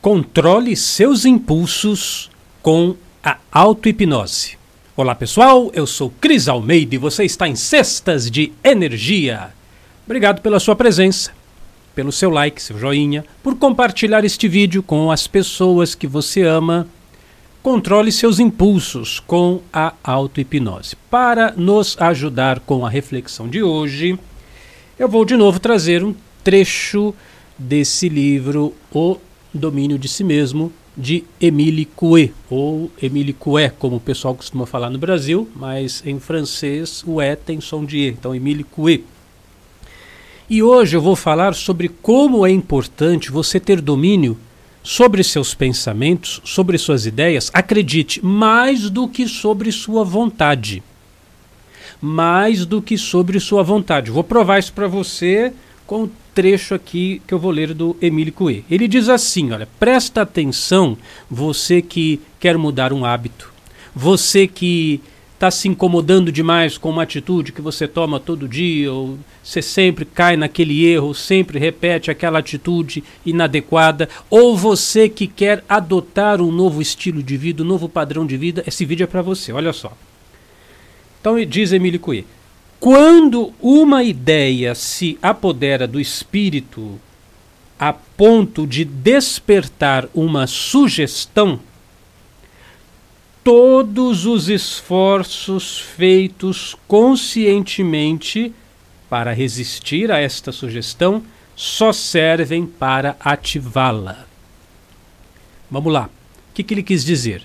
Controle seus impulsos com a auto-hipnose. Olá pessoal, eu sou Cris Almeida e você está em Cestas de Energia. Obrigado pela sua presença, pelo seu like, seu joinha, por compartilhar este vídeo com as pessoas que você ama. Controle seus impulsos com a auto-hipnose. Para nos ajudar com a reflexão de hoje, eu vou de novo trazer um trecho desse livro, O Domínio de Si Mesmo, de Émile Coué, ou Émile Coué, como o pessoal costuma falar no Brasil, mas em francês o E tem som de E, então Émile Coué. E hoje eu vou falar sobre como é importante você ter domínio sobre seus pensamentos, sobre suas ideias, acredite, mais do que sobre sua vontade. Mais do que sobre sua vontade. Vou provar isso para você com um trecho aqui que eu vou ler do Emílio Coué. Ele diz assim, olha, presta atenção, você que quer mudar um hábito, você que está se incomodando demais com uma atitude que você toma todo dia, ou você sempre cai naquele erro, sempre repete aquela atitude inadequada, ou você que quer adotar um novo estilo de vida, um novo padrão de vida, esse vídeo é para você, olha só. Então diz Emílio Coué, quando uma ideia se apodera do espírito a ponto de despertar uma sugestão, todos os esforços feitos conscientemente para resistir a esta sugestão só servem para ativá-la. Vamos lá. O que, que ele quis dizer?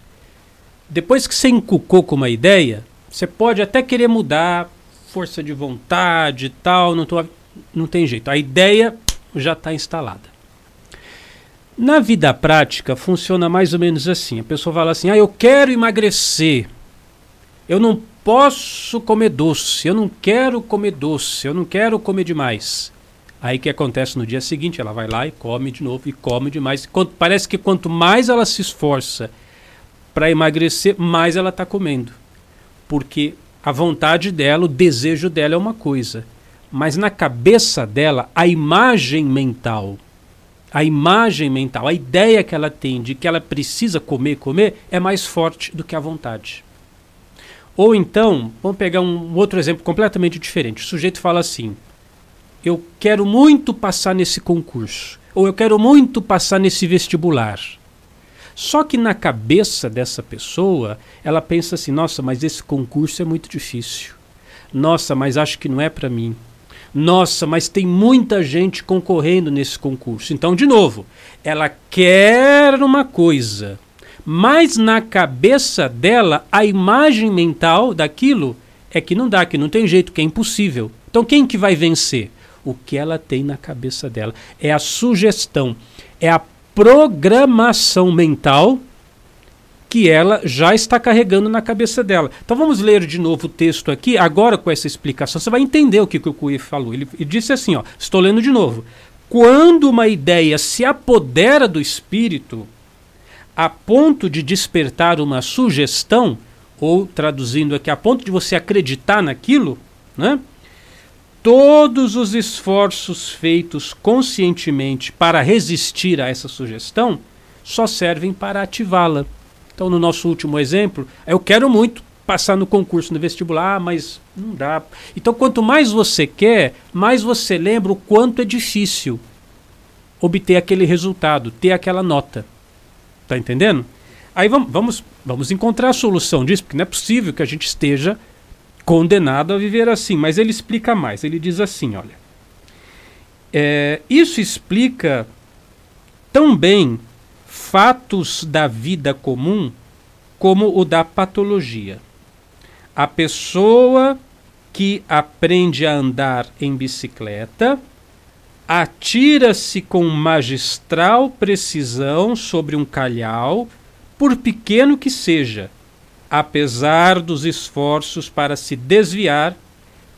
Depois que você encucou com uma ideia, você pode até querer mudar, força de vontade e tal, não, tô, não tem jeito. A ideia já está instalada. Na vida prática, funciona mais ou menos assim. A pessoa fala assim: ah, eu quero emagrecer. Eu não posso comer doce. Eu não quero comer doce. Eu não quero comer demais. Aí que acontece no dia seguinte? Ela vai lá e come de novo e come demais. Quanto, parece que quanto mais ela se esforça para emagrecer, mais ela está comendo. Porque a vontade dela, o desejo dela é uma coisa, mas na cabeça dela, a imagem mental, a imagem mental, a ideia que ela tem de que ela precisa comer, comer, é mais forte do que a vontade. Ou então, vamos pegar um outro exemplo completamente diferente. O sujeito fala assim: Eu quero muito passar nesse concurso, ou eu quero muito passar nesse vestibular. Só que na cabeça dessa pessoa, ela pensa assim: nossa, mas esse concurso é muito difícil. Nossa, mas acho que não é para mim. Nossa, mas tem muita gente concorrendo nesse concurso. Então, de novo, ela quer uma coisa, mas na cabeça dela, a imagem mental daquilo é que não dá, que não tem jeito, que é impossível. Então, quem que vai vencer? O que ela tem na cabeça dela. É a sugestão, é a programação mental que ela já está carregando na cabeça dela. Então vamos ler de novo o texto aqui, agora com essa explicação, você vai entender o que, que o Cui falou. Ele, ele disse assim, ó, estou lendo de novo. Quando uma ideia se apodera do espírito a ponto de despertar uma sugestão, ou traduzindo aqui, a ponto de você acreditar naquilo, né? Todos os esforços feitos conscientemente para resistir a essa sugestão só servem para ativá-la. Então, no nosso último exemplo, eu quero muito passar no concurso no vestibular, mas não dá. Então, quanto mais você quer, mais você lembra o quanto é difícil obter aquele resultado, ter aquela nota. Tá entendendo? Aí vamos, vamos, vamos encontrar a solução disso, porque não é possível que a gente esteja condenado a viver assim. Mas ele explica mais. Ele diz assim: olha, é, isso explica tão bem fatos da vida comum como o da patologia. A pessoa que aprende a andar em bicicleta atira-se com magistral precisão sobre um calhau, por pequeno que seja, apesar dos esforços para se desviar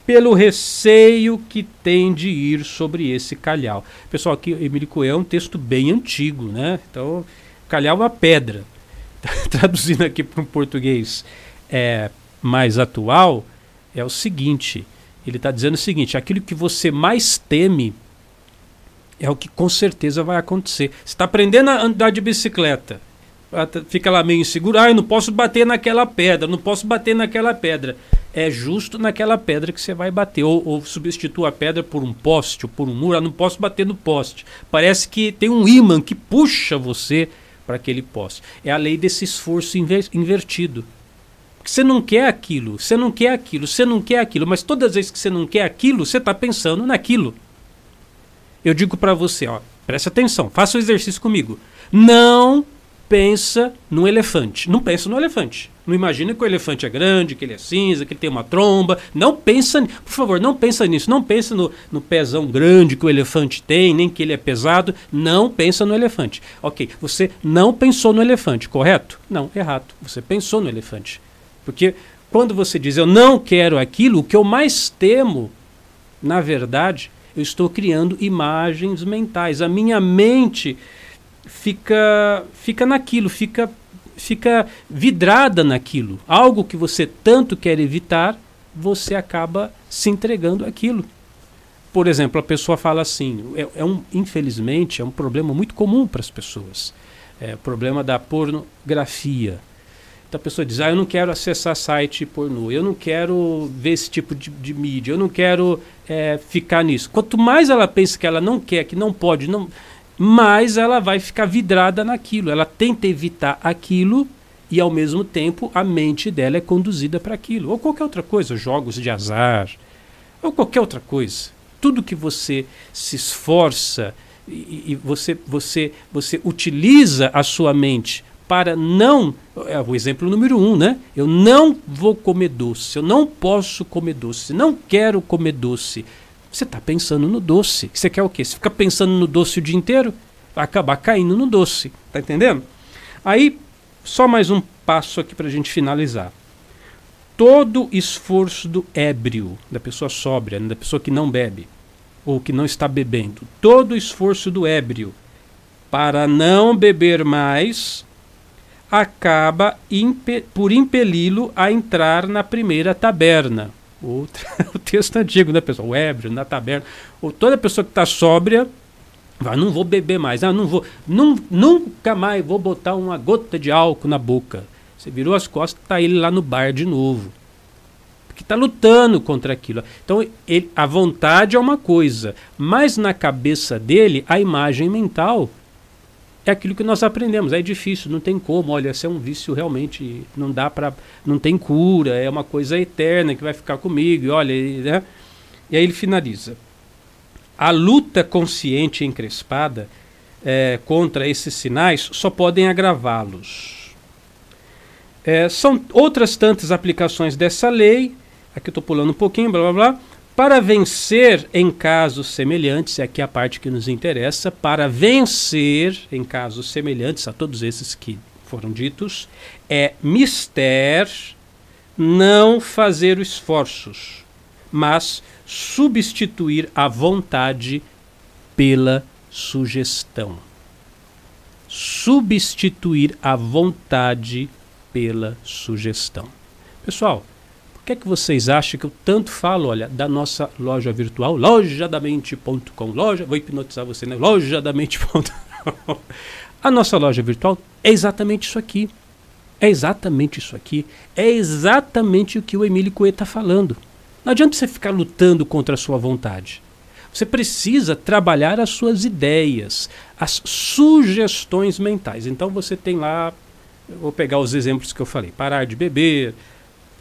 pelo receio que tem de ir sobre esse calhau. Pessoal, aqui Emílio Coelho é um texto bem antigo, né? Então, calhau é uma pedra. Traduzindo aqui para um português é, mais atual, é o seguinte: ele está dizendo o seguinte, aquilo que você mais teme É o que com certeza vai acontecer. Você está aprendendo a andar de bicicleta. Fica lá meio inseguro. Ah, eu não posso bater naquela pedra, não posso bater naquela pedra. É justo naquela pedra que você vai bater. Ou, ou substitua a pedra por um poste ou por um muro. Ah, não posso bater no poste. Parece que tem um ímã que puxa você para aquele poste. É a lei desse esforço inver invertido. Você não quer aquilo, você não quer aquilo, você não quer aquilo, mas todas as vezes que você não quer aquilo, você está pensando naquilo. Eu digo para você, ó, preste atenção, faça o exercício comigo. Não pensa no elefante. Não pensa no elefante. Não imagina que o elefante é grande, que ele é cinza, que ele tem uma tromba. Não pensa, por favor, não pensa nisso. Não pensa no, no pezão grande que o elefante tem, nem que ele é pesado. Não pensa no elefante. Ok, você não pensou no elefante, correto? Não, errado. Você pensou no elefante. Porque quando você diz eu não quero aquilo, o que eu mais temo, na verdade, eu estou criando imagens mentais. A minha mente fica fica naquilo, fica fica vidrada naquilo. Algo que você tanto quer evitar, você acaba se entregando aquilo. Por exemplo, a pessoa fala assim, é, é um, infelizmente, é um problema muito comum para as pessoas. É o problema da pornografia. Então a pessoa diz: Ah, eu não quero acessar site pornô, eu não quero ver esse tipo de, de mídia, eu não quero é, ficar nisso. Quanto mais ela pensa que ela não quer, que não pode, não, mais ela vai ficar vidrada naquilo. Ela tenta evitar aquilo e ao mesmo tempo a mente dela é conduzida para aquilo. Ou qualquer outra coisa, jogos de azar, ou qualquer outra coisa. Tudo que você se esforça e, e você, você, você utiliza a sua mente para não. É o exemplo número um, né? Eu não vou comer doce, eu não posso comer doce, não quero comer doce. Você está pensando no doce. Você quer o quê? Você fica pensando no doce o dia inteiro? Vai acabar caindo no doce. Tá entendendo? Aí, só mais um passo aqui para a gente finalizar. Todo esforço do ébrio, da pessoa sóbria, da pessoa que não bebe, ou que não está bebendo, todo esforço do ébrio para não beber mais acaba impe por impeli-lo a entrar na primeira taberna. Outra, o texto antigo, né, pessoal? O ébrio, na taberna. Ou toda pessoa que está sóbria vai, não vou beber mais, ah, não vou, não, nunca mais vou botar uma gota de álcool na boca. Você virou as costas, está ele lá no bar de novo. Porque está lutando contra aquilo. Então, ele, a vontade é uma coisa, mas na cabeça dele, a imagem mental é aquilo que nós aprendemos. É difícil, não tem como. Olha, esse é um vício realmente, não dá para, não tem cura, é uma coisa eterna que vai ficar comigo. E olha, né? E aí ele finaliza. A luta consciente e encrespada é, contra esses sinais só podem agravá-los. É, são outras tantas aplicações dessa lei. Aqui eu estou pulando um pouquinho, blá blá blá para vencer em casos semelhantes, é aqui a parte que nos interessa, para vencer em casos semelhantes a todos esses que foram ditos, é mister não fazer esforços, mas substituir a vontade pela sugestão. Substituir a vontade pela sugestão. Pessoal, que é que vocês acham que eu tanto falo, olha, da nossa loja virtual, lojadamente.com, loja, vou hipnotizar você, né? Lojadamente.com. A nossa loja virtual é exatamente isso aqui. É exatamente isso aqui. É exatamente o que o Emílio Coelho está falando. Não adianta você ficar lutando contra a sua vontade. Você precisa trabalhar as suas ideias, as sugestões mentais. Então você tem lá, vou pegar os exemplos que eu falei: parar de beber,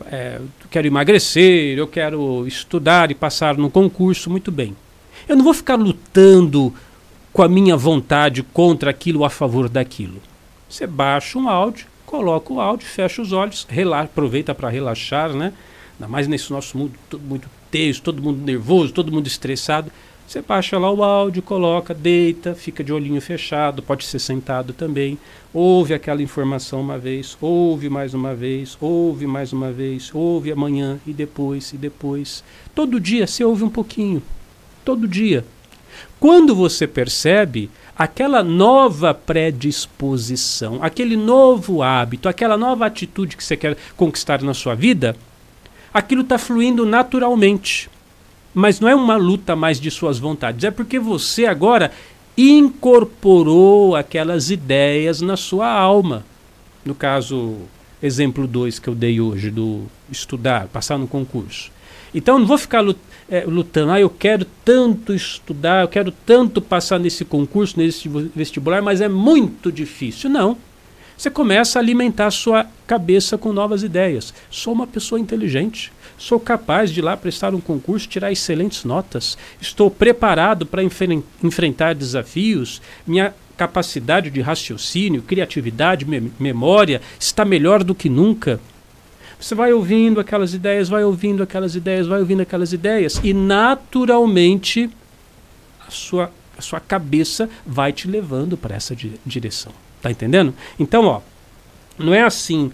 é, quero emagrecer, eu quero estudar e passar no concurso, muito bem. Eu não vou ficar lutando com a minha vontade contra aquilo ou a favor daquilo. Você baixa um áudio, coloca o áudio, fecha os olhos, relaxa, aproveita para relaxar, né? Ainda mais nesse nosso mundo todo muito tenso, todo mundo nervoso, todo mundo estressado. Você baixa lá o áudio, coloca, deita, fica de olhinho fechado, pode ser sentado também. Ouve aquela informação uma vez, ouve mais uma vez, ouve mais uma vez, ouve amanhã e depois e depois. Todo dia você ouve um pouquinho. Todo dia. Quando você percebe aquela nova predisposição, aquele novo hábito, aquela nova atitude que você quer conquistar na sua vida, aquilo está fluindo naturalmente Mas não é uma luta mais de suas vontades, é porque você agora incorporou aquelas ideias na sua alma. No caso, exemplo 2 que eu dei hoje, do estudar, passar no concurso. Então não vou ficar é, lutando, ah, eu quero tanto estudar, eu quero tanto passar nesse concurso, nesse vestibular, mas é muito difícil. Não. Você começa a alimentar a sua cabeça com novas ideias. Sou uma pessoa inteligente. Sou capaz de ir lá prestar um concurso, tirar excelentes notas. Estou preparado para enfrentar desafios. Minha capacidade de raciocínio, criatividade, me memória está melhor do que nunca. Você vai ouvindo aquelas ideias, vai ouvindo aquelas ideias, vai ouvindo aquelas ideias e naturalmente a sua, a sua cabeça vai te levando para essa direção. Tá entendendo? Então, ó, não é assim.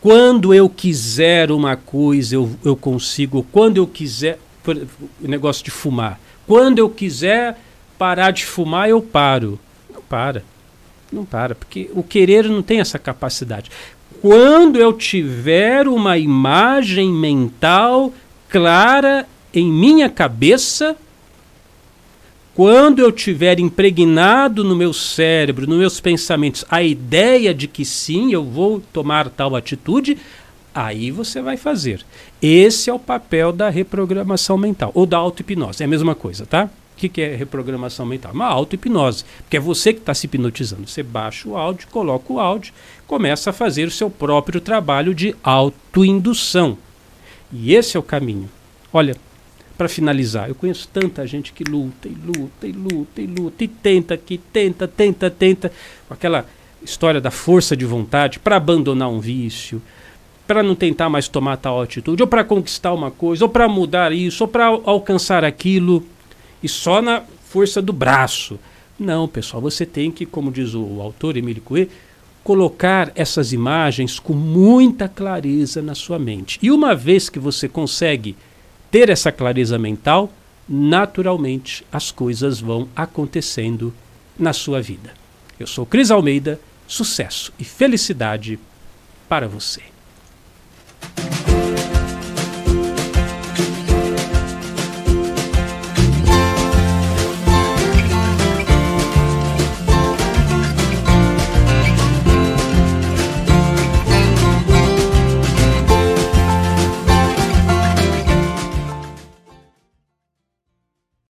Quando eu quiser uma coisa, eu, eu consigo. Quando eu quiser. O negócio de fumar. Quando eu quiser parar de fumar, eu paro. Não para. Não para, porque o querer não tem essa capacidade. Quando eu tiver uma imagem mental clara em minha cabeça, quando eu tiver impregnado no meu cérebro, nos meus pensamentos, a ideia de que sim, eu vou tomar tal atitude, aí você vai fazer. Esse é o papel da reprogramação mental, ou da auto-hipnose, é a mesma coisa, tá? O que, que é reprogramação mental? Uma auto-hipnose, porque é você que está se hipnotizando. Você baixa o áudio, coloca o áudio, começa a fazer o seu próprio trabalho de autoindução. E esse é o caminho. Olha, para finalizar, eu conheço tanta gente que luta e luta e luta e luta e tenta que tenta, tenta, tenta, com aquela história da força de vontade para abandonar um vício, para não tentar mais tomar tal atitude, ou para conquistar uma coisa, ou para mudar isso, ou para alcançar aquilo, e só na força do braço. Não, pessoal, você tem que, como diz o autor Emílio Coué, colocar essas imagens com muita clareza na sua mente. E uma vez que você consegue ter essa clareza mental, naturalmente as coisas vão acontecendo na sua vida. Eu sou Cris Almeida, sucesso e felicidade para você.